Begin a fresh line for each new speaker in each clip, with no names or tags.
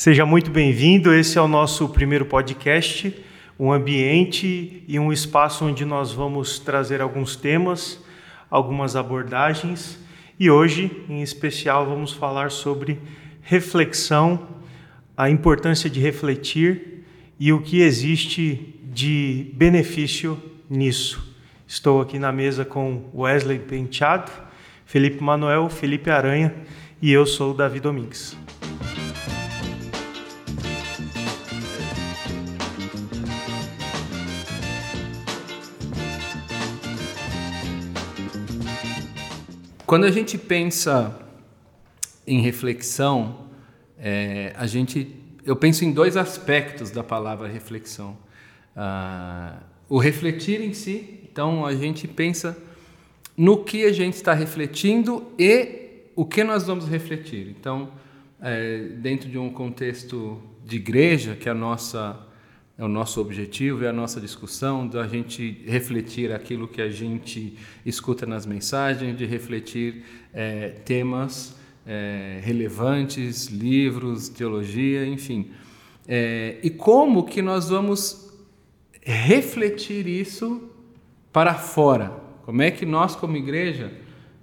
Seja muito bem-vindo. Esse é o nosso primeiro podcast, um ambiente e um espaço onde nós vamos trazer alguns temas, algumas abordagens e hoje, em especial, vamos falar sobre reflexão, a importância de refletir e o que existe de benefício nisso. Estou aqui na mesa com Wesley Penteado, Felipe Manuel, Felipe Aranha e eu sou Davi Domingues.
Quando a gente pensa em reflexão, é, a gente, eu penso em dois aspectos da palavra reflexão. Ah, o refletir em si, então a gente pensa no que a gente está refletindo e o que nós vamos refletir. Então, é, dentro de um contexto de igreja, que é a nossa é o nosso objetivo, é a nossa discussão, da gente refletir aquilo que a gente escuta nas mensagens, de refletir é, temas é, relevantes, livros, teologia, enfim. É, e como que nós vamos refletir isso para fora? Como é que nós, como igreja,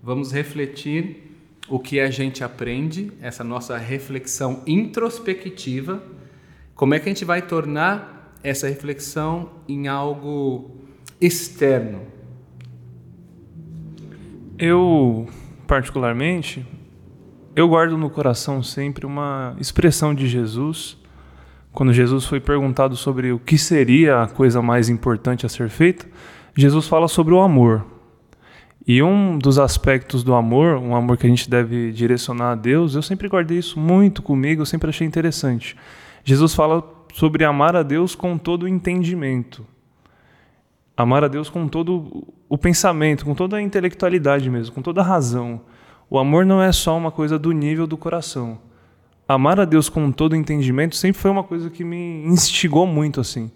vamos refletir o que a gente aprende, essa nossa reflexão introspectiva? Como é que a gente vai tornar essa reflexão em algo externo?
Eu, particularmente, eu guardo no coração sempre uma expressão de Jesus, quando Jesus foi perguntado sobre o que seria a coisa mais importante a ser feita, Jesus fala sobre o amor. E um dos aspectos do amor, um amor que a gente deve direcionar a Deus, eu sempre guardei isso muito comigo, eu sempre achei interessante. Jesus fala sobre amar a Deus com todo o entendimento. Amar a Deus com todo o pensamento, com toda a intelectualidade mesmo, com toda a razão. O amor não é só uma coisa do nível do coração. Amar a Deus com todo o entendimento sempre foi uma coisa que me instigou muito assim.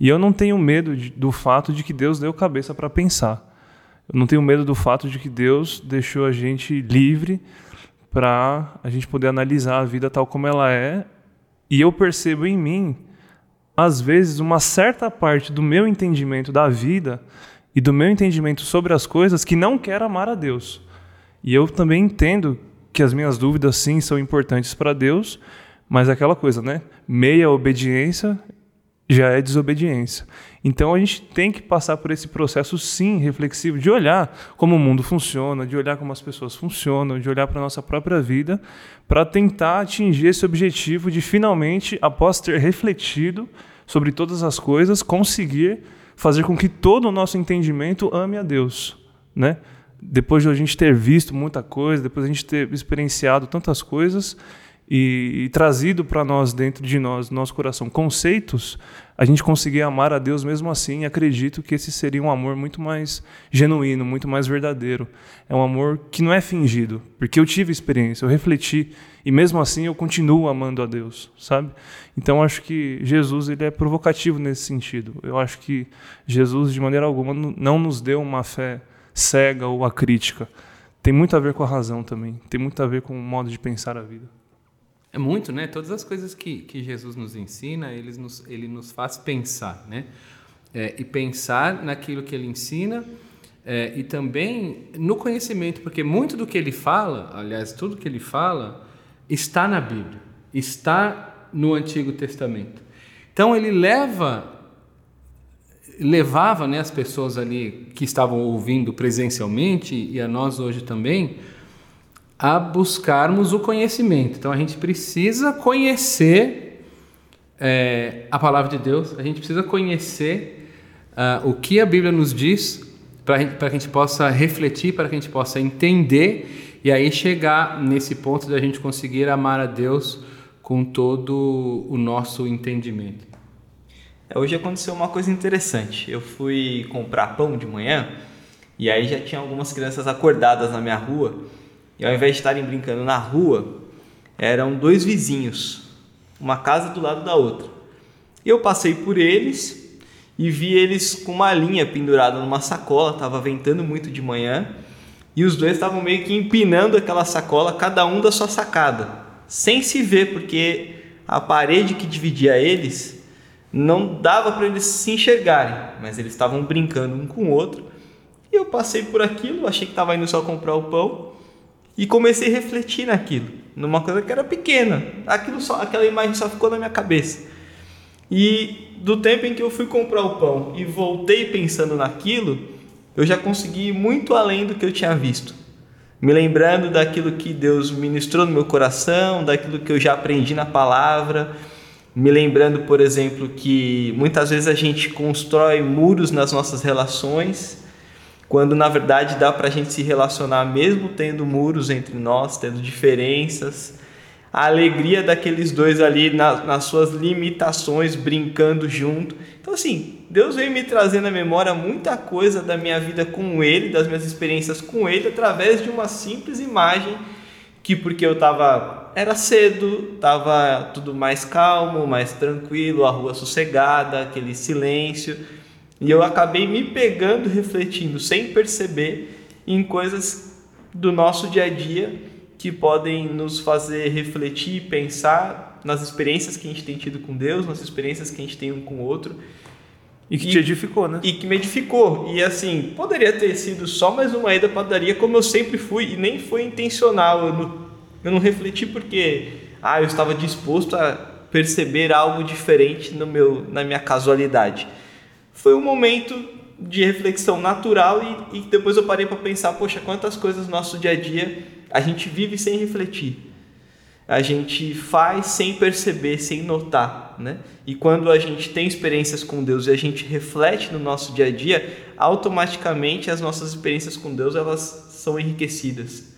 E eu não tenho medo de, do fato de que Deus deu cabeça para pensar. Eu não tenho medo do fato de que Deus deixou a gente livre para a gente poder analisar a vida tal como ela é e eu percebo em mim, às vezes, uma certa parte do meu entendimento da vida e do meu entendimento sobre as coisas que não quer amar a Deus. E eu também entendo que as minhas dúvidas, sim, são importantes para Deus, mas aquela coisa, né? Meia obediência já é desobediência. Então a gente tem que passar por esse processo, sim, reflexivo, de olhar como o mundo funciona, de olhar como as pessoas funcionam, de olhar para a nossa própria vida, para tentar atingir esse objetivo de finalmente, após ter refletido sobre todas as coisas, conseguir fazer com que todo o nosso entendimento ame a Deus, né? Depois de a gente ter visto muita coisa, depois de a gente ter experienciado tantas coisas, e, e trazido para nós, dentro de nós, nosso coração, conceitos, a gente conseguir amar a Deus mesmo assim. Acredito que esse seria um amor muito mais genuíno, muito mais verdadeiro. É um amor que não é fingido, porque eu tive experiência, eu refleti e mesmo assim eu continuo amando a Deus, sabe? Então acho que Jesus ele é provocativo nesse sentido. Eu acho que Jesus de maneira alguma não nos deu uma fé cega ou acrítica. Tem muito a ver com a razão também. Tem muito a ver com o modo de pensar a vida.
É muito, né? Todas as coisas que, que Jesus nos ensina, ele nos, ele nos faz pensar, né? É, e pensar naquilo que ele ensina é, e também no conhecimento, porque muito do que ele fala, aliás, tudo que ele fala, está na Bíblia, está no Antigo Testamento. Então ele leva levava né, as pessoas ali que estavam ouvindo presencialmente e a nós hoje também a buscarmos o conhecimento. Então a gente precisa conhecer é, a palavra de Deus, a gente precisa conhecer uh, o que a Bíblia nos diz para que a gente possa refletir, para que a gente possa entender e aí chegar nesse ponto de a gente conseguir amar a Deus com todo o nosso entendimento.
É, hoje aconteceu uma coisa interessante. Eu fui comprar pão de manhã e aí já tinha algumas crianças acordadas na minha rua e ao invés de estarem brincando na rua, eram dois vizinhos, uma casa do lado da outra. Eu passei por eles e vi eles com uma linha pendurada numa sacola, estava ventando muito de manhã, e os dois estavam meio que empinando aquela sacola, cada um da sua sacada, sem se ver, porque a parede que dividia eles não dava para eles se enxergarem, mas eles estavam brincando um com o outro. E eu passei por aquilo, achei que estava indo só comprar o pão e comecei a refletir naquilo, numa coisa que era pequena. Aquilo só, aquela imagem só ficou na minha cabeça. E do tempo em que eu fui comprar o pão e voltei pensando naquilo, eu já consegui ir muito além do que eu tinha visto. Me lembrando daquilo que Deus ministrou no meu coração, daquilo que eu já aprendi na palavra, me lembrando, por exemplo, que muitas vezes a gente constrói muros nas nossas relações, quando na verdade dá para a gente se relacionar mesmo tendo muros entre nós, tendo diferenças. A alegria daqueles dois ali na, nas suas limitações, brincando junto. Então, assim, Deus veio me trazendo à memória muita coisa da minha vida com Ele, das minhas experiências com Ele, através de uma simples imagem que porque eu tava era cedo, tava tudo mais calmo, mais tranquilo, a rua sossegada, aquele silêncio, e eu acabei me pegando refletindo sem perceber em coisas do nosso dia a dia que podem nos fazer refletir e pensar nas experiências que a gente tem tido com Deus, nas experiências que a gente tem um com o outro.
E que e, te edificou, né?
E que me edificou. E assim, poderia ter sido só mais uma ida padaria, como eu sempre fui, e nem foi intencional. Eu não, eu não refleti porque ah, eu estava disposto a perceber algo diferente no meu, na minha casualidade. Foi um momento de reflexão natural e, e depois eu parei para pensar, poxa, quantas coisas no nosso dia a dia a gente vive sem refletir a gente faz sem perceber, sem notar, né? E quando a gente tem experiências com Deus e a gente reflete no nosso dia a dia, automaticamente as nossas experiências com Deus elas são enriquecidas.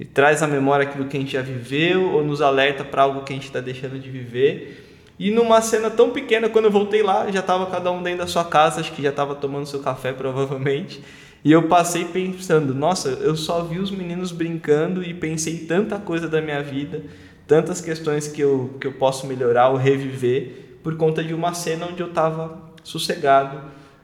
E traz à memória aquilo que a gente já viveu ou nos alerta para algo que a gente está deixando de viver. E numa cena tão pequena, quando eu voltei lá, já estava cada um dentro da sua casa, acho que já estava tomando seu café provavelmente. E eu passei pensando, nossa, eu só vi os meninos brincando e pensei tanta coisa da minha vida, tantas questões que eu, que eu posso melhorar ou reviver por conta de uma cena onde eu estava sossegado,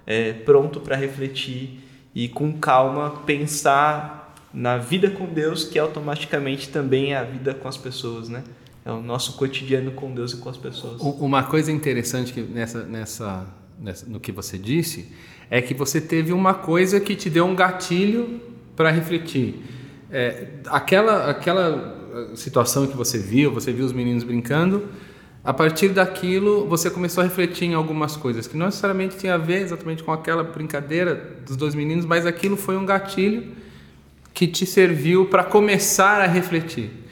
é, pronto para refletir e com calma pensar na vida com Deus, que automaticamente também é a vida com as pessoas, né? É o nosso cotidiano com Deus e com as pessoas.
Uma coisa interessante que nessa, nessa, nessa no que você disse é que você teve uma coisa que te deu um gatilho para refletir. É, aquela, aquela situação que você viu, você viu os meninos brincando, a partir daquilo você começou a refletir em algumas coisas que não necessariamente tinha a ver exatamente com aquela brincadeira dos dois meninos, mas aquilo foi um gatilho que te serviu para começar a refletir.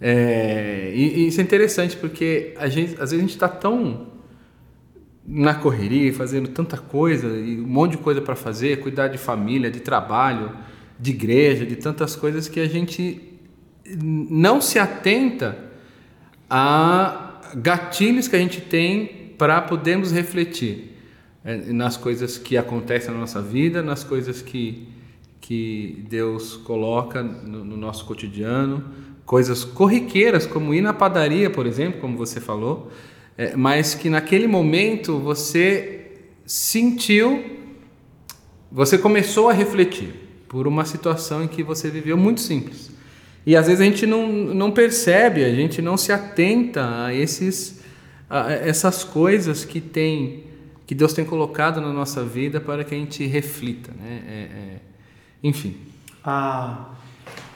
É, e, e, isso é interessante porque a gente, às vezes a gente está tão na correria, fazendo tanta coisa, e um monte de coisa para fazer, cuidar de família, de trabalho, de igreja, de tantas coisas que a gente não se atenta a gatilhos que a gente tem para podermos refletir é, nas coisas que acontecem na nossa vida, nas coisas que, que Deus coloca no, no nosso cotidiano, coisas corriqueiras, como ir na padaria, por exemplo, como você falou, é, mas que naquele momento você sentiu, você começou a refletir por uma situação em que você viveu muito simples. E às vezes a gente não, não percebe, a gente não se atenta a, esses, a essas coisas que tem que Deus tem colocado na nossa vida para que a gente reflita, né? É, é, enfim.
A,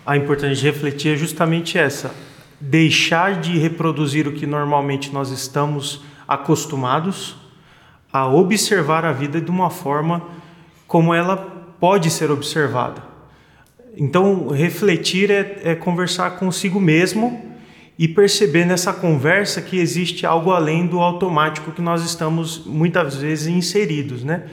a importância de refletir é justamente essa deixar de reproduzir o que normalmente nós estamos acostumados a observar a vida de uma forma como ela pode ser observada. Então, refletir é, é conversar consigo mesmo e perceber nessa conversa que existe algo além do automático que nós estamos muitas vezes inseridos, né?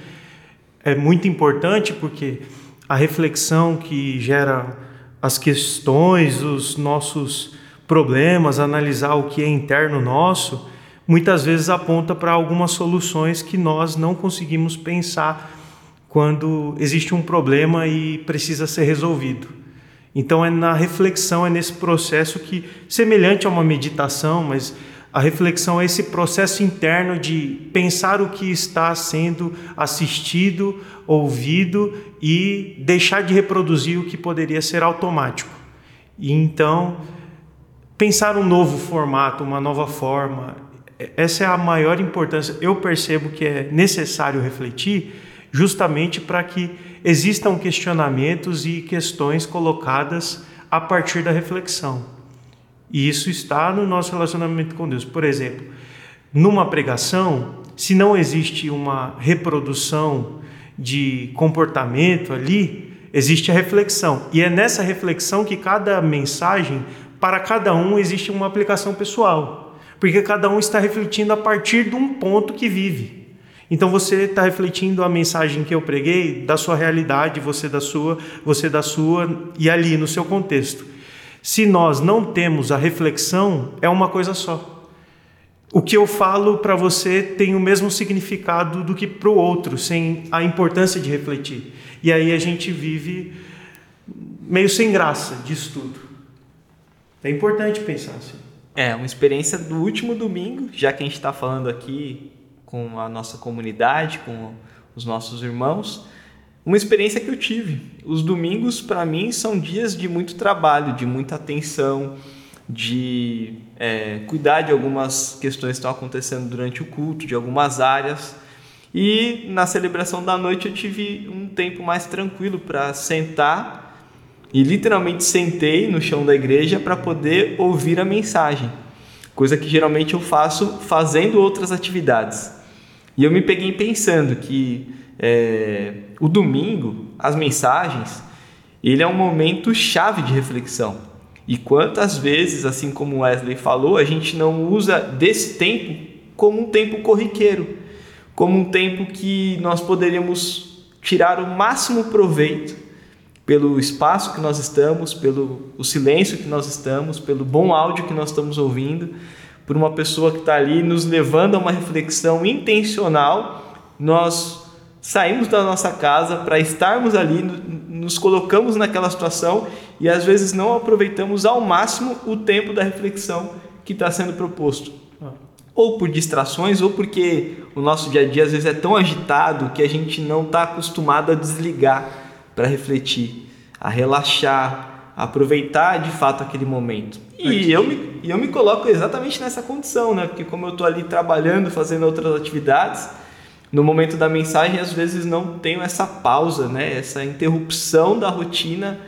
É muito importante porque a reflexão que gera as questões, os nossos problemas, analisar o que é interno nosso, muitas vezes aponta para algumas soluções que nós não conseguimos pensar quando existe um problema e precisa ser resolvido. Então é na reflexão, é nesse processo que, semelhante a uma meditação, mas a reflexão é esse processo interno de pensar o que está sendo assistido, ouvido e deixar de reproduzir o que poderia ser automático. E então pensar um novo formato, uma nova forma. Essa é a maior importância. Eu percebo que é necessário refletir justamente para que existam questionamentos e questões colocadas a partir da reflexão. E isso está no nosso relacionamento com Deus. Por exemplo, numa pregação, se não existe uma reprodução de comportamento ali, existe a reflexão. E é nessa reflexão que cada mensagem, para cada um, existe uma aplicação pessoal. Porque cada um está refletindo a partir de um ponto que vive. Então você está refletindo a mensagem que eu preguei da sua realidade, você da sua, você da sua, e ali no seu contexto. Se nós não temos a reflexão, é uma coisa só. O que eu falo para você tem o mesmo significado do que para o outro, sem a importância de refletir. E aí a gente vive meio sem graça disso tudo. É importante pensar assim.
É, uma experiência do último domingo, já que a gente está falando aqui com a nossa comunidade, com os nossos irmãos. Uma experiência que eu tive. Os domingos, para mim, são dias de muito trabalho, de muita atenção, de é, cuidar de algumas questões que estão acontecendo durante o culto, de algumas áreas. E na celebração da noite eu tive um tempo mais tranquilo para sentar e literalmente sentei no chão da igreja para poder ouvir a mensagem, coisa que geralmente eu faço fazendo outras atividades. E eu me peguei pensando que é, o domingo, as mensagens, ele é um momento chave de reflexão. E quantas vezes, assim como Wesley falou, a gente não usa desse tempo como um tempo corriqueiro, como um tempo que nós poderíamos tirar o máximo proveito pelo espaço que nós estamos, pelo o silêncio que nós estamos, pelo bom áudio que nós estamos ouvindo por uma pessoa que está ali nos levando a uma reflexão intencional, nós saímos da nossa casa para estarmos ali, nos colocamos naquela situação e às vezes não aproveitamos ao máximo o tempo da reflexão que está sendo proposto. Ou por distrações, ou porque o nosso dia a dia às vezes é tão agitado que a gente não está acostumado a desligar para refletir, a relaxar, a aproveitar de fato aquele momento. E eu, me, eu me coloco exatamente nessa condição, né? Porque como eu estou ali trabalhando, fazendo outras atividades, no momento da mensagem às vezes não tenho essa pausa, né? Essa interrupção da rotina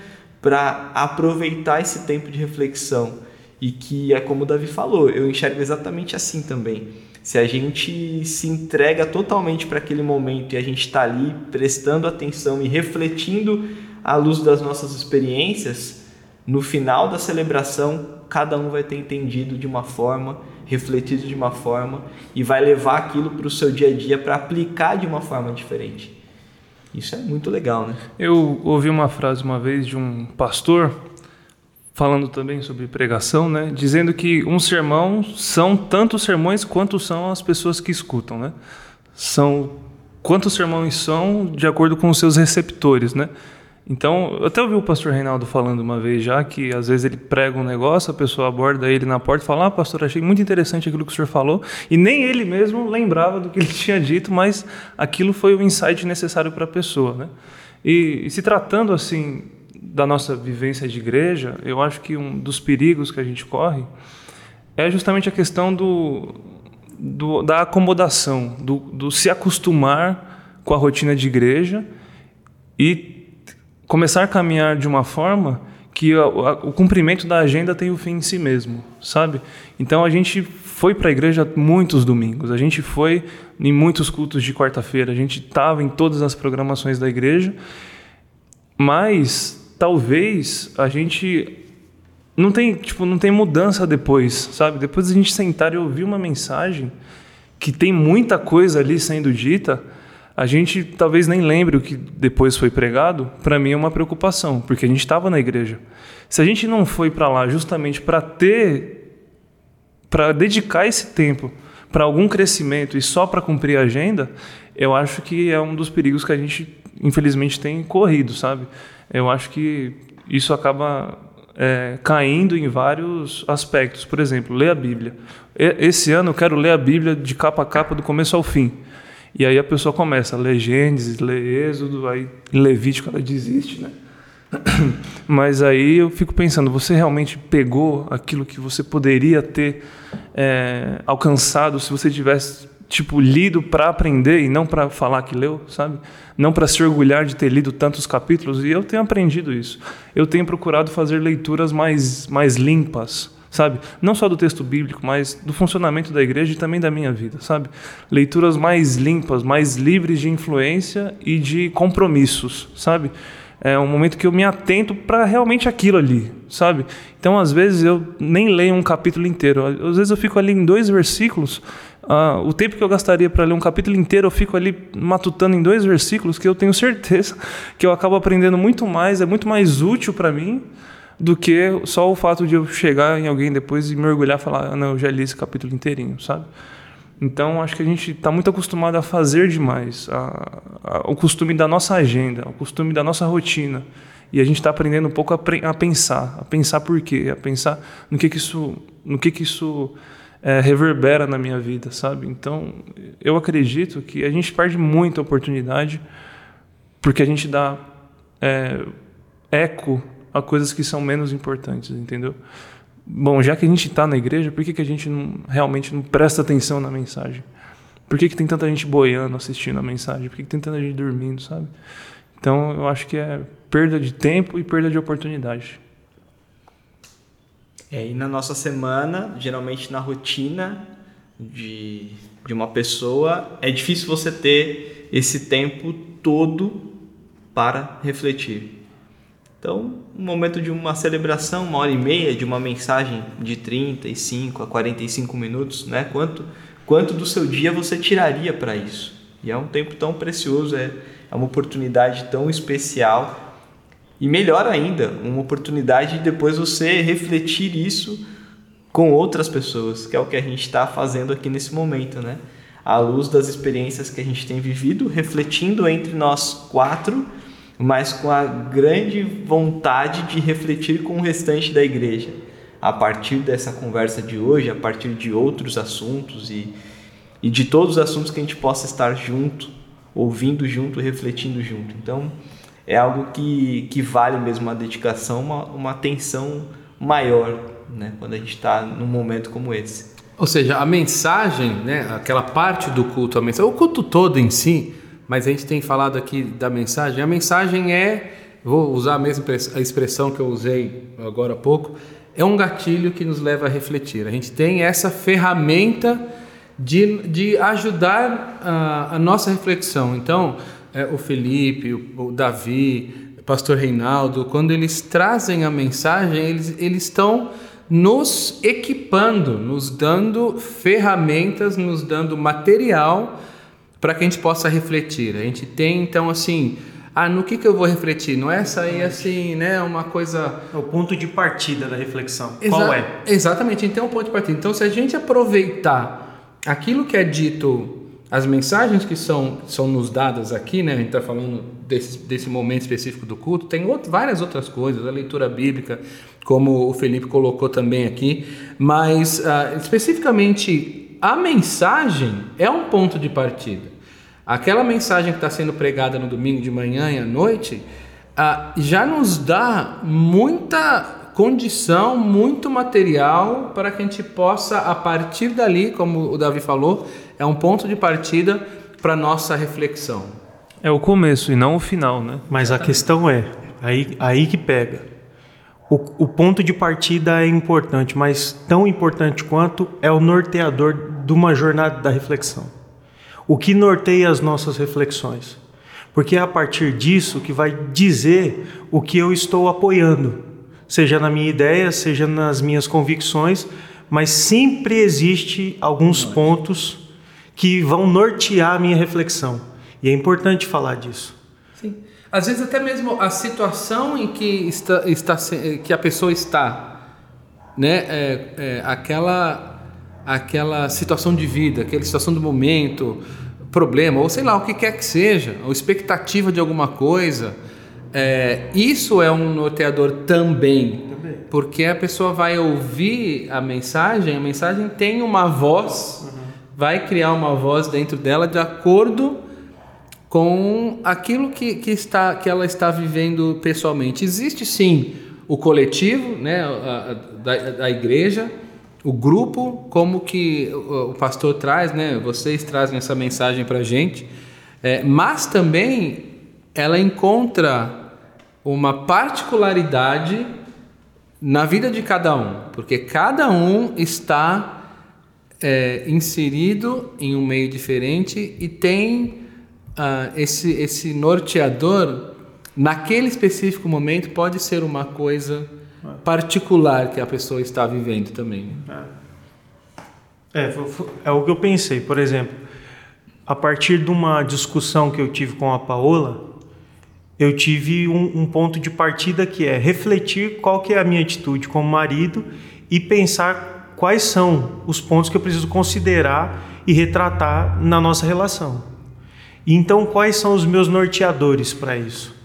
para aproveitar esse tempo de reflexão. E que é como o Davi falou, eu enxergo exatamente assim também. Se a gente se entrega totalmente para aquele momento e a gente está ali prestando atenção e refletindo à luz das nossas experiências, no final da celebração cada um vai ter entendido de uma forma, refletido de uma forma e vai levar aquilo para o seu dia a dia para aplicar de uma forma diferente. Isso é muito legal, né?
Eu ouvi uma frase uma vez de um pastor falando também sobre pregação, né, dizendo que um sermão são tantos sermões quanto são as pessoas que escutam, né? São quantos sermões são de acordo com os seus receptores, né? Então, eu até ouvi o pastor Reinaldo falando uma vez já que às vezes ele prega um negócio, a pessoa aborda ele na porta e fala: Ah, pastor, achei muito interessante aquilo que o senhor falou. E nem ele mesmo lembrava do que ele tinha dito, mas aquilo foi o insight necessário para a pessoa. Né? E, e se tratando assim da nossa vivência de igreja, eu acho que um dos perigos que a gente corre é justamente a questão do, do da acomodação, do, do se acostumar com a rotina de igreja e começar a caminhar de uma forma que a, a, o cumprimento da agenda tem o fim em si mesmo, sabe? Então a gente foi para a igreja muitos domingos, a gente foi em muitos cultos de quarta-feira, a gente estava em todas as programações da igreja, mas talvez a gente não tem tipo não tem mudança depois, sabe? Depois a gente sentar e ouvir uma mensagem que tem muita coisa ali sendo dita a gente talvez nem lembre o que depois foi pregado, para mim é uma preocupação, porque a gente estava na igreja. Se a gente não foi para lá justamente para ter, para dedicar esse tempo para algum crescimento e só para cumprir a agenda, eu acho que é um dos perigos que a gente, infelizmente, tem corrido, sabe? Eu acho que isso acaba é, caindo em vários aspectos. Por exemplo, ler a Bíblia. Esse ano eu quero ler a Bíblia de capa a capa, do começo ao fim. E aí a pessoa começa a ler Gênesis, ler Êxodo, aí Levítico ela desiste, né? Mas aí eu fico pensando, você realmente pegou aquilo que você poderia ter é, alcançado se você tivesse tipo lido para aprender e não para falar que leu, sabe? Não para se orgulhar de ter lido tantos capítulos. E eu tenho aprendido isso. Eu tenho procurado fazer leituras mais mais limpas, sabe? Não só do texto bíblico, mas do funcionamento da igreja e também da minha vida, sabe? Leituras mais limpas, mais livres de influência e de compromissos, sabe? é um momento que eu me atento para realmente aquilo ali, sabe? Então, às vezes, eu nem leio um capítulo inteiro. Às vezes, eu fico ali em dois versículos. Uh, o tempo que eu gastaria para ler um capítulo inteiro, eu fico ali matutando em dois versículos que eu tenho certeza que eu acabo aprendendo muito mais, é muito mais útil para mim do que só o fato de eu chegar em alguém depois e mergulhar e falar, ah, não, eu já li esse capítulo inteirinho, sabe? Então, acho que a gente está muito acostumado a fazer demais, a, a, o costume da nossa agenda, o costume da nossa rotina. E a gente está aprendendo um pouco a, a, pensar, a pensar por quê, a pensar no que, que isso, no que, que isso é, reverbera na minha vida, sabe? Então, eu acredito que a gente perde muita oportunidade porque a gente dá é, eco a coisas que são menos importantes, entendeu? bom, já que a gente está na igreja, por que, que a gente não, realmente não presta atenção na mensagem? Por que, que tem tanta gente boiando assistindo a mensagem? Por que, que tem tanta gente dormindo, sabe? Então, eu acho que é perda de tempo e perda de oportunidade.
É, e na nossa semana, geralmente na rotina de, de uma pessoa, é difícil você ter esse tempo todo para refletir. Então, um momento de uma celebração, uma hora e meia, de uma mensagem de 35 a 45 minutos, né? Quanto, quanto do seu dia você tiraria para isso? E é um tempo tão precioso, é, é uma oportunidade tão especial. E melhor ainda, uma oportunidade de depois você refletir isso com outras pessoas, que é o que a gente está fazendo aqui nesse momento, né? À luz das experiências que a gente tem vivido, refletindo entre nós quatro mas com a grande vontade de refletir com o restante da igreja. A partir dessa conversa de hoje, a partir de outros assuntos e, e de todos os assuntos que a gente possa estar junto, ouvindo junto, refletindo junto. Então, é algo que, que vale mesmo uma dedicação, uma, uma atenção maior, né? quando a gente está num momento como esse.
Ou seja, a mensagem, né, aquela parte do culto, a mensagem, o culto todo em si, mas a gente tem falado aqui da mensagem. A mensagem é, vou usar a mesma expressão que eu usei agora há pouco, é um gatilho que nos leva a refletir. A gente tem essa ferramenta de, de ajudar a, a nossa reflexão. Então, é, o Felipe, o, o Davi, o pastor Reinaldo, quando eles trazem a mensagem, eles, eles estão nos equipando, nos dando ferramentas, nos dando material para que a gente possa refletir. A gente tem então assim, ah, no que, que eu vou refletir? Não é sair assim, né, uma coisa...
É o ponto de partida da reflexão. Exa Qual é?
Exatamente, então é o ponto de partida. Então se a gente aproveitar aquilo que é dito, as mensagens que são, são nos dadas aqui, né, a gente está falando desse, desse momento específico do culto, tem outro, várias outras coisas, a leitura bíblica, como o Felipe colocou também aqui, mas uh, especificamente a mensagem é um ponto de partida. Aquela mensagem que está sendo pregada no domingo de manhã e à noite ah, já nos dá muita condição, muito material para que a gente possa, a partir dali, como o Davi falou, é um ponto de partida para nossa reflexão.
É o começo e não o final, né?
Mas a questão é, aí, aí que pega. O, o, ponto de partida é importante, mas tão importante quanto é o norteador de uma jornada da reflexão. O que norteia as nossas reflexões. Porque é a partir disso que vai dizer o que eu estou apoiando, seja na minha ideia, seja nas minhas convicções, mas sempre existe alguns pontos que vão nortear a minha reflexão. E é importante falar disso.
Às vezes até mesmo a situação em que está, está que a pessoa está, né, é, é, aquela aquela situação de vida, aquela situação do momento, problema ou sei lá o que quer que seja, ou expectativa de alguma coisa, é, isso é um norteador também, também, porque a pessoa vai ouvir a mensagem, a mensagem tem uma voz, uhum. vai criar uma voz dentro dela de acordo com aquilo que, que, está, que ela está vivendo pessoalmente. Existe sim o coletivo né, a, a, da, da igreja, o grupo, como que o, o pastor traz, né, vocês trazem essa mensagem para a gente, é, mas também ela encontra uma particularidade na vida de cada um, porque cada um está é, inserido em um meio diferente e tem uh, esse, esse norteador, naquele específico momento, pode ser uma coisa particular que a pessoa está vivendo também.
É, é, é o que eu pensei, por exemplo, a partir de uma discussão que eu tive com a Paola, eu tive um, um, ponto de partida que é refletir qual que é a minha atitude como marido e pensar quais são os pontos que eu preciso considerar e retratar na nossa relação. Então, quais são os meus norteadores para isso?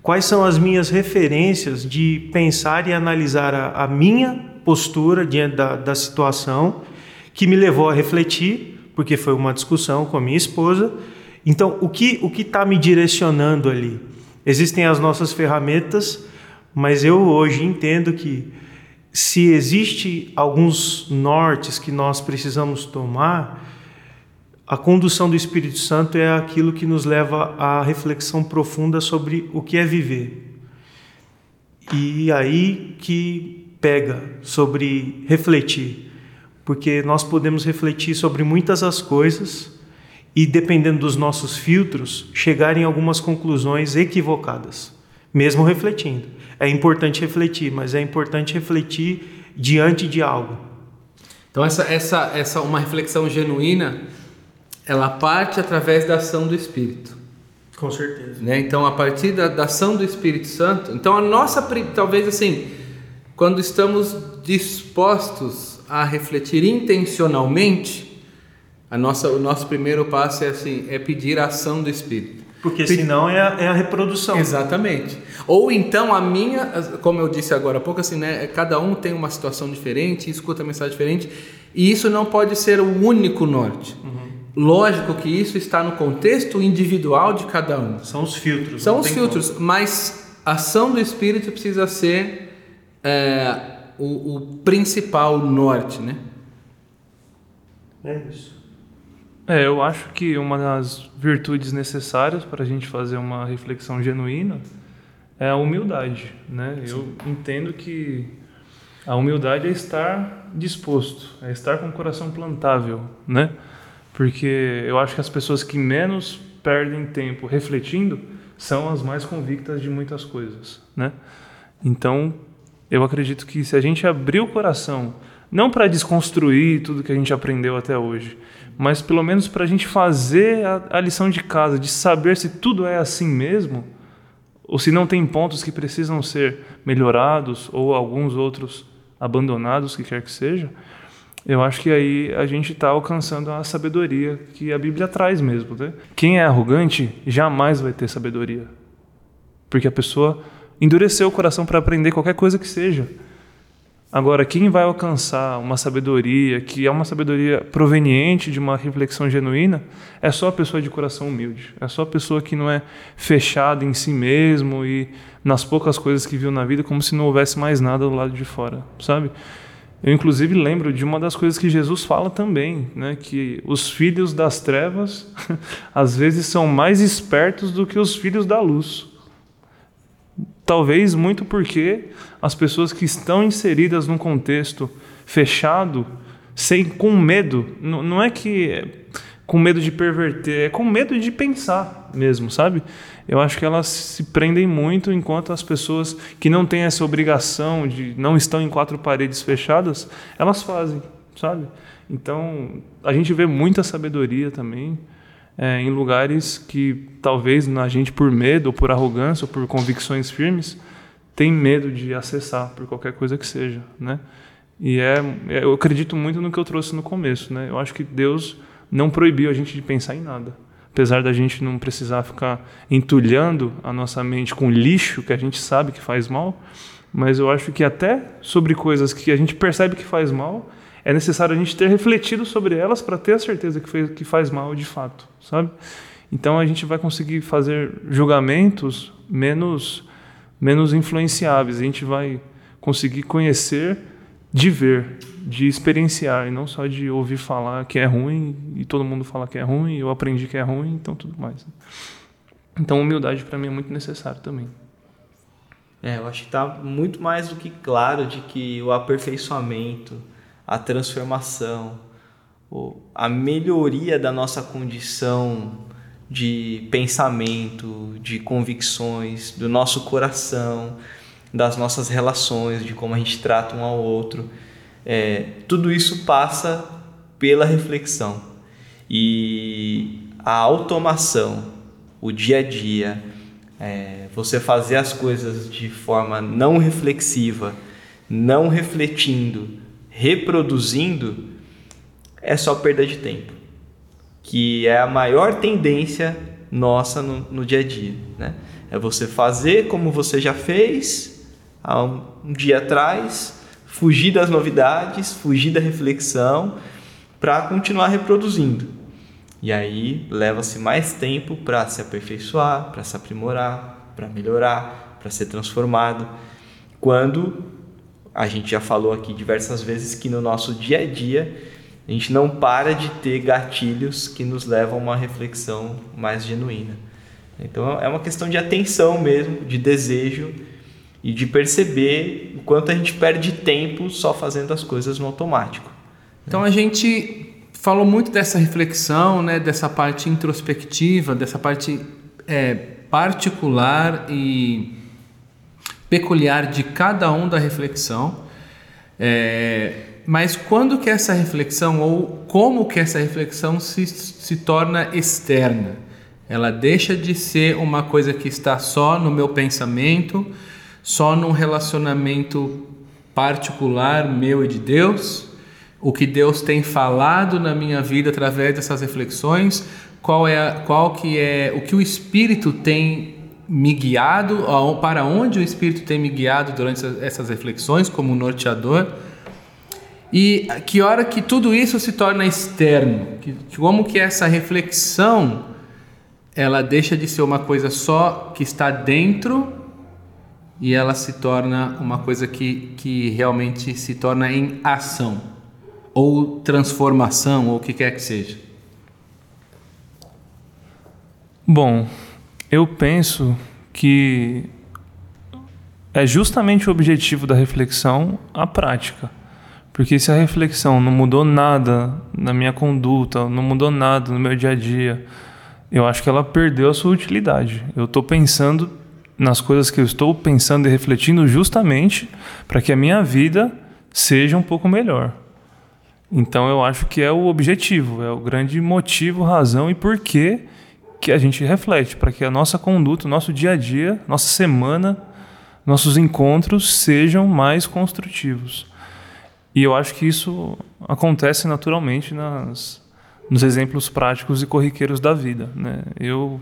Quais são as minhas referências de pensar e analisar a, a minha postura diante da, da situação que me levou a refletir, porque foi uma discussão com a minha esposa. Então, o que o está me direcionando ali? Existem as nossas ferramentas, mas eu hoje entendo que se existe alguns nortes que nós precisamos tomar, a condução do Espírito Santo é aquilo que nos leva à reflexão profunda sobre o que é viver. E aí que pega sobre refletir, porque nós podemos refletir sobre muitas as coisas e, dependendo dos nossos filtros, chegar em algumas conclusões equivocadas, mesmo refletindo. É importante refletir, mas é importante refletir diante de algo.
Então essa essa essa uma reflexão genuína ela parte através da ação do Espírito.
Com certeza.
Né? Então, a partir da, da, ação do Espírito Santo, então a nossa, talvez assim, quando estamos dispostos a refletir intencionalmente, a nossa, o nosso primeiro passo é assim, é pedir a ação do Espírito.
Porque senão é a, é a reprodução.
Exatamente. Ou então a minha, como eu disse agora há pouco, assim, né? Cada um tem uma situação diferente, escuta a mensagem diferente, e isso não pode ser o único norte. Uhum. Lógico que isso está no contexto individual de cada um.
São os filtros.
São os filtros, como. mas a ação do Espírito precisa ser é, o, o, principal norte, né?
É isso.
É, eu acho que uma das virtudes necessárias para a gente fazer uma reflexão genuína é a humildade, né? Sim. Eu entendo que a humildade é estar disposto, é estar com o coração plantável, né? Porque eu acho que as pessoas que menos perdem tempo refletindo são as mais convictas de muitas coisas, né? Então, eu acredito que se a gente abrir o coração, não para desconstruir tudo que a gente aprendeu até hoje, mas pelo menos para a gente fazer a, a, lição de casa, de saber se tudo é assim mesmo, ou se não tem pontos que precisam ser melhorados, ou alguns outros abandonados, que quer que seja, eu acho que aí a gente está alcançando a sabedoria que a Bíblia traz mesmo. Né? Quem é arrogante jamais vai ter sabedoria. Porque a pessoa endureceu o coração para aprender qualquer coisa que seja. Agora, quem vai alcançar uma sabedoria que é uma sabedoria proveniente de uma reflexão genuína é só a pessoa de coração humilde. É só a pessoa que não é fechada em si mesmo e nas poucas coisas que viu na vida, como se não houvesse mais nada do lado de fora, sabe? Eu, inclusive, lembro de uma das coisas que Jesus fala também, né? que os filhos das trevas, às vezes, são mais espertos do que os filhos da luz. Talvez muito porque as pessoas que estão inseridas num contexto fechado, sem, com medo, não, não é que com medo de perverter, é com medo de pensar mesmo, sabe? eu acho que elas se prendem muito enquanto as pessoas que não têm essa obrigação de não estão em quatro paredes fechadas, elas fazem, sabe? Então, a gente vê muita sabedoria também é, em lugares que talvez na gente por medo, ou por arrogância, ou por convicções firmes, tem medo de acessar por qualquer coisa que seja, né? E é, é eu acredito muito no que eu trouxe no começo, né? Eu acho que Deus não proibiu a gente de pensar em nada apesar da gente não precisar ficar entulhando a nossa mente com lixo que a gente sabe que faz mal, mas eu acho que até sobre coisas que a gente percebe que faz mal, é necessário a gente ter refletido sobre elas para ter a certeza que, fez, que faz mal de fato, sabe? Então a gente vai conseguir fazer julgamentos menos menos influenciáveis. A gente vai conseguir conhecer de ver, de experienciar, e não só de ouvir falar que é ruim e todo mundo fala que é ruim, eu aprendi que é ruim, então tudo mais. Então humildade para mim é muito necessário também.
É, eu acho que está muito mais do que claro de que o aperfeiçoamento, a transformação, a melhoria da nossa condição de pensamento, de convicções, do nosso coração, das nossas relações, de como a gente trata um ao outro, é, tudo isso passa pela reflexão. E a automação, o dia a dia, é, você fazer as coisas de forma não reflexiva, não refletindo, reproduzindo, é só perda de tempo, que é a maior tendência nossa no, no dia a dia. Né? É você fazer como você já fez há um, um dia atrás, fugir das novidades, fugir da reflexão, para continuar reproduzindo. E aí leva-se mais tempo para se aperfeiçoar, para se aprimorar, para melhorar, para ser transformado. Quando a gente já falou aqui diversas vezes que no nosso dia a dia a gente não para de ter gatilhos que nos levam a uma reflexão mais genuína. Então é uma questão de atenção mesmo, de desejo e de perceber o quanto a gente perde tempo só fazendo as coisas no automático.
Então a gente falou muito dessa reflexão, né, dessa parte introspectiva, dessa parte é, particular e peculiar de cada um da reflexão. É, mas quando que essa reflexão ou como que essa reflexão se, se torna externa? Ela deixa de ser uma coisa que está só no meu pensamento, só num relacionamento particular meu e de Deus, o que Deus tem falado na minha vida através dessas reflexões, qual é qual que é o que o Espírito tem me guiado, para onde o Espírito tem me guiado durante essas reflexões como norteador. E que hora que tudo isso se torna externo, que, como que essa reflexão ela deixa de ser uma coisa só que está dentro e ela se torna uma coisa que, que realmente se torna em ação ou transformação, ou o que quer que seja?
Bom, eu penso que é justamente o objetivo da reflexão a prática. Porque se a reflexão não mudou nada na minha conduta, não mudou nada no meu dia a dia, eu acho que ela perdeu a sua utilidade. Eu estou pensando nas coisas que eu estou pensando e refletindo justamente para que a minha vida seja um pouco melhor. Então eu acho que é o objetivo, é o grande motivo, razão e porquê que a gente reflete, para que a nossa conduta, o nosso dia a dia, nossa semana, nossos encontros sejam mais construtivos. E eu acho que isso acontece naturalmente nas, nos exemplos práticos e corriqueiros da vida. Né? Eu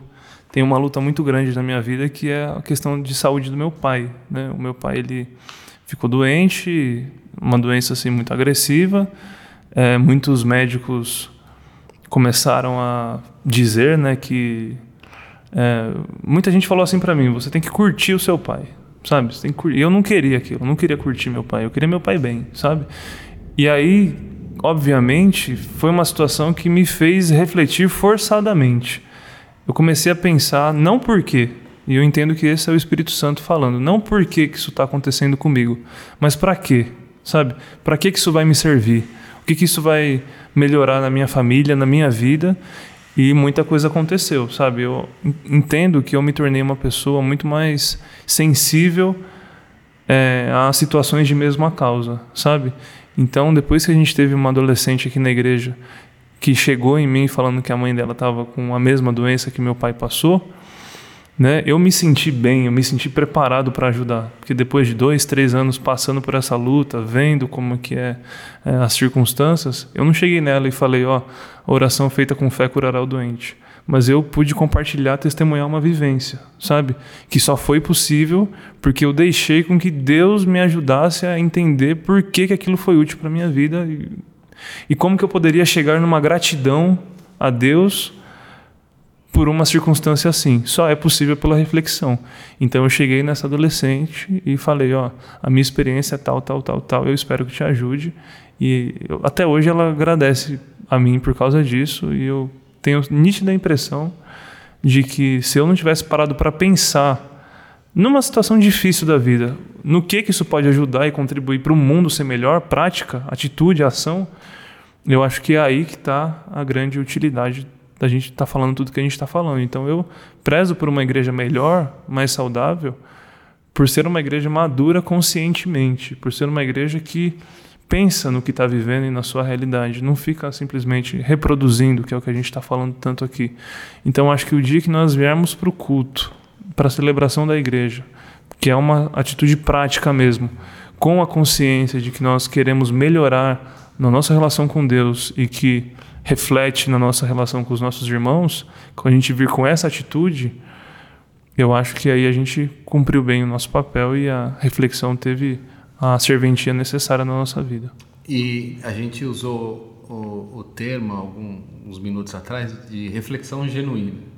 tenho uma luta muito grande na minha vida que é a questão de saúde do meu pai. Né? O meu pai ele ficou doente, uma doença assim muito agressiva é, muitos médicos começaram a dizer né, que. É, muita gente falou assim para mim: você tem que curtir o seu pai, sabe? Você tem que Eu não queria aquilo, eu não queria curtir meu pai, eu queria meu pai bem, sabe? E aí, obviamente, foi uma situação que me fez refletir forçadamente. Eu comecei a pensar, não por quê, e eu entendo que esse é o Espírito Santo falando, não por que isso está acontecendo comigo, mas para quê, sabe? Para que isso vai me servir? o que, que isso vai melhorar na minha família, na minha vida. E muita coisa aconteceu, sabe? Eu entendo que eu me tornei uma pessoa muito mais sensível é, a situações de mesma causa, sabe? Então, depois que a gente teve uma adolescente aqui na igreja que chegou em mim falando que a mãe dela estava com a mesma doença que meu pai passou, né, eu me senti bem, eu me senti preparado para ajudar, porque depois de dois, três anos passando por essa luta, vendo como que é, é as circunstâncias, eu não cheguei nela e falei, ó, oração feita com fé curará o doente, mas eu pude compartilhar, testemunhar uma vivência, sabe, que só foi possível porque eu deixei com que Deus me ajudasse a entender por que, que aquilo foi útil para minha vida e E como que eu poderia chegar numa gratidão a Deus por uma circunstância assim? Só é possível pela reflexão. Então eu cheguei nessa adolescente e falei, ó, a minha experiência é tal, tal, tal, tal, eu espero que te ajude. E eu, até hoje ela agradece a mim por causa disso e eu tenho nítida impressão de que se eu não tivesse parado para pensar numa situação difícil da vida, no que que isso pode ajudar e contribuir para o mundo ser melhor, prática, atitude, ação, eu acho que é aí que está a grande utilidade da gente estar tá falando tudo que a gente está falando. Então eu prezo por uma igreja melhor, mais saudável, por ser uma igreja madura conscientemente, por ser uma igreja que pensa no que está vivendo e na sua realidade, não fica simplesmente reproduzindo, que é o que a gente está falando tanto aqui. Então, acho que o dia que nós viermos para o culto, para a celebração da igreja, que é uma atitude prática mesmo, com a consciência de que nós queremos melhorar na nossa relação com Deus e que reflete na nossa relação com os nossos irmãos, quando a gente vir com essa atitude, eu acho que aí a gente cumpriu bem o nosso papel e a reflexão teve a serventia necessária na nossa vida.
E a gente usou o, o termo alguns minutos atrás de reflexão genuína.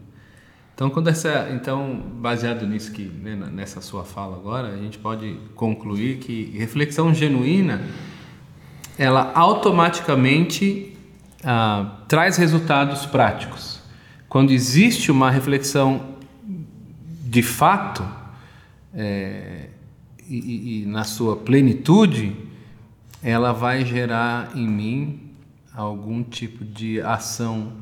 Então, quando essa, então baseado nisso que né, nessa sua fala agora, a gente pode concluir que reflexão genuína ela automaticamente ah, traz resultados práticos. Quando existe uma reflexão de fato, é, e, e, na sua plenitude, ela vai gerar em mim algum tipo de ação.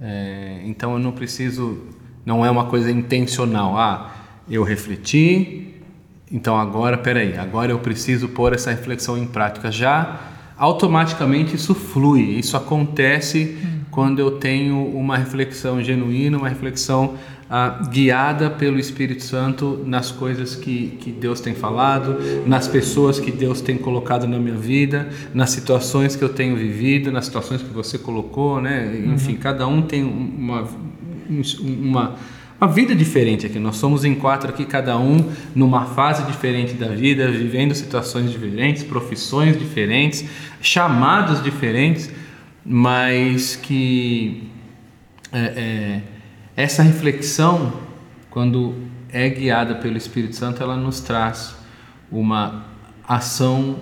É, então eu não preciso, não é uma coisa intencional. Ah, eu refleti, então agora, peraí, agora eu preciso pôr essa reflexão em prática. Já automaticamente isso flui, isso acontece hum. quando eu tenho uma reflexão genuína, uma reflexão ah, guiada pelo Espírito Santo nas coisas que, que Deus tem falado, nas pessoas que Deus tem colocado na minha vida, nas situações que eu tenho vivido, nas situações que você colocou, né? Enfim, uhum. cada um tem uma, uma, uma vida diferente aqui. Nós somos em quatro aqui, cada um numa fase diferente da vida, vivendo situações diferentes, profissões diferentes, chamados diferentes, mas que. É, é, essa reflexão, quando é guiada pelo Espírito Santo, ela nos traz uma ação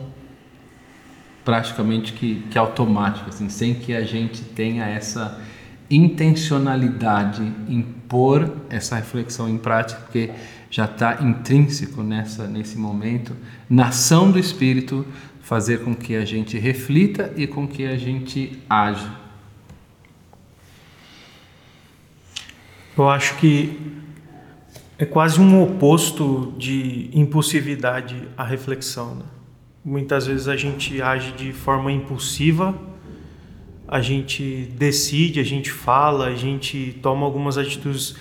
praticamente que, que automática, assim, sem que a gente tenha essa intencionalidade em pôr essa reflexão em prática, porque já está intrínseco nessa nesse momento, na ação do Espírito, fazer com que a gente reflita e com que a gente age.
Eu acho que é quase um oposto de impulsividade à reflexão. Né? Muitas vezes a gente age de forma impulsiva, a gente decide, a gente fala, a gente toma algumas atitudes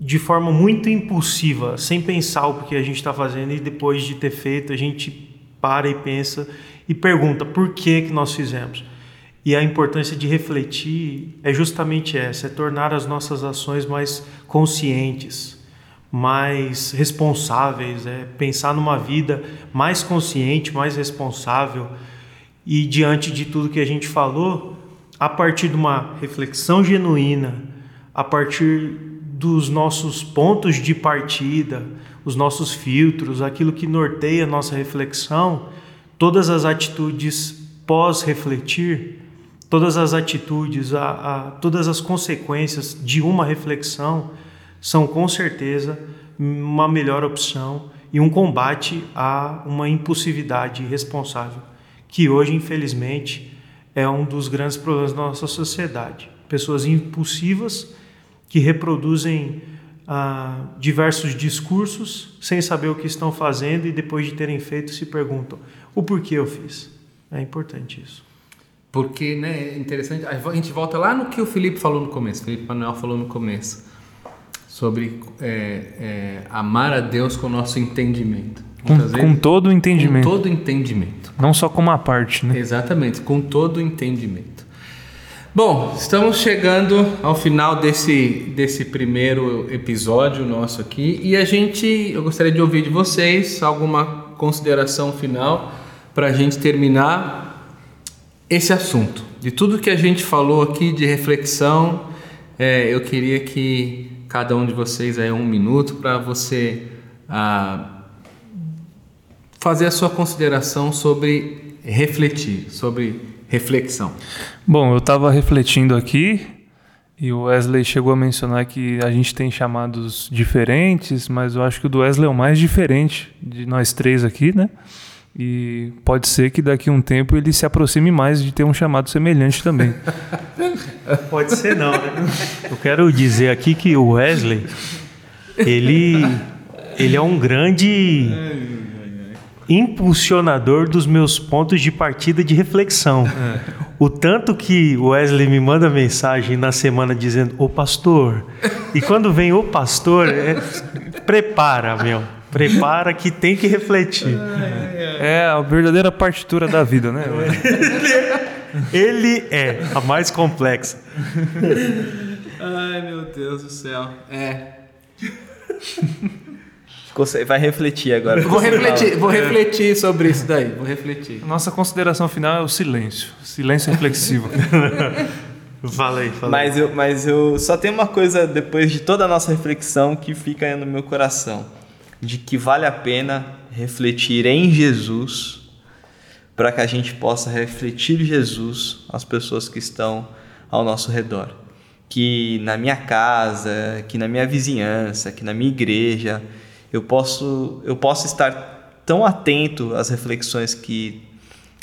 de forma muito impulsiva, sem pensar o que a gente está fazendo e depois de ter feito a gente para e pensa e pergunta por que que nós fizemos. E a importância de refletir é justamente essa: é tornar as nossas ações mais conscientes, mais responsáveis, é pensar numa vida mais consciente, mais responsável. E diante de tudo que a gente falou, a partir de uma reflexão genuína, a partir dos nossos pontos de partida, os nossos filtros, aquilo que norteia a nossa reflexão, todas as atitudes pós-refletir todas as atitudes, a, a, todas as consequências de uma reflexão são com certeza uma melhor opção e um combate a uma impulsividade irresponsável, que hoje, infelizmente, é um dos grandes problemas da nossa sociedade. Pessoas impulsivas que reproduzem ah, diversos discursos sem saber o que estão fazendo e depois de terem feito se perguntam o porquê eu fiz. É importante isso.
Porque né, é interessante, a gente volta lá no que o Felipe falou no começo, o Felipe Manuel falou no começo, sobre é, é, amar a Deus com o nosso entendimento.
Com, vezes, com, todo o entendimento.
Com todo o entendimento.
Não só com uma parte, né?
Exatamente, com todo o entendimento. Bom, estamos chegando ao final desse, desse primeiro episódio nosso aqui e a gente, eu gostaria de ouvir de vocês alguma consideração final para a gente terminar esse assunto. De tudo que a gente falou aqui de reflexão, é, eu queria que cada um de vocês aí um minuto para você ah, fazer a sua consideração sobre refletir, sobre reflexão.
Bom, eu estava refletindo aqui e o Wesley chegou a mencionar que a gente tem chamados diferentes, mas eu acho que o do Wesley é o mais diferente de nós três aqui, né? E pode ser que daqui a um tempo ele se aproxime mais de ter um chamado semelhante também.
Pode ser não, né? Eu quero dizer aqui que o Wesley, ele, ele é um grande impulsionador dos meus pontos de partida de reflexão. O tanto que o Wesley me manda mensagem na semana dizendo, ô pastor, e quando vem o pastor, é, prepara, meu. Prepara que tem que refletir.
É a verdadeira partitura da vida, né?
Ele é a mais complexa.
Ai, meu Deus do céu. É.
Vai refletir agora.
Vou refletir, vou refletir sobre isso daí. Vou refletir.
Nossa consideração final é o silêncio. Silêncio reflexivo.
Fala aí, fala
Mas eu, mas eu só tenho uma coisa depois de toda a nossa reflexão que fica no meu coração, de que vale a pena refletir em Jesus para que a gente possa refletir Jesus às pessoas que estão ao nosso redor. Que na minha casa, que na minha vizinhança, que na minha igreja, eu posso, eu posso estar tão atento às reflexões que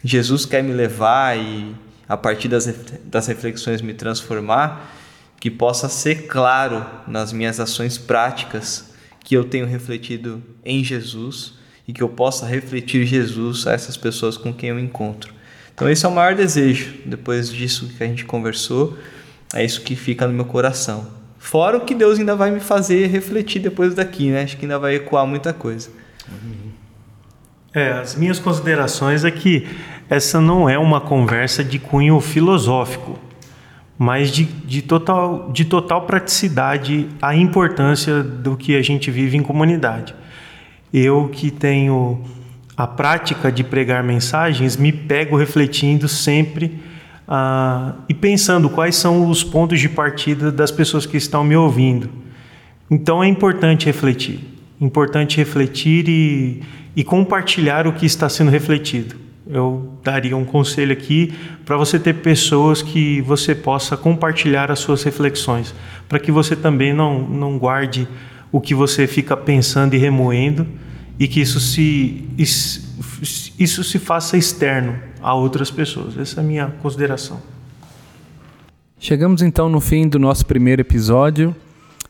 Jesus quer me levar e a partir das, das reflexões me transformar, que possa ser claro nas minhas ações práticas que eu tenho refletido em Jesus e que eu possa refletir Jesus a essas pessoas com quem eu encontro. Então esse é o maior desejo, depois disso que a gente conversou, é isso que fica no meu coração. Fora o que Deus ainda vai me fazer refletir depois daqui, né? Acho que ainda vai ecoar muita coisa.
É, as minhas considerações é que essa não é uma conversa de cunho filosófico, mas de, de, total, de total praticidade a importância do que a gente vive em comunidade. Eu que tenho a prática de pregar mensagens, me pego refletindo sempre ah, e pensando quais são os pontos de partida das pessoas que estão me ouvindo. Então é importante refletir, importante refletir e, e compartilhar o que está sendo refletido. Eu daria um conselho aqui para você ter pessoas que você possa compartilhar as suas reflexões, para que você também não, não guarde o que você fica pensando e remoendo e que isso se, isso, isso se faça externo a outras pessoas. Essa é a minha consideração.
Chegamos então no fim do nosso primeiro episódio.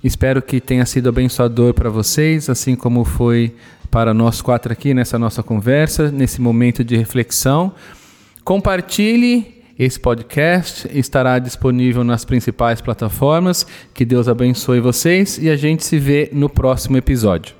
Espero que tenha sido abençoador para vocês, assim como foi para nós quatro aqui nessa nossa conversa, nesse momento de reflexão. Compartilhe esse podcast, estará disponível nas principais plataformas. Que Deus abençoe vocês e a gente se vê no próximo episódio.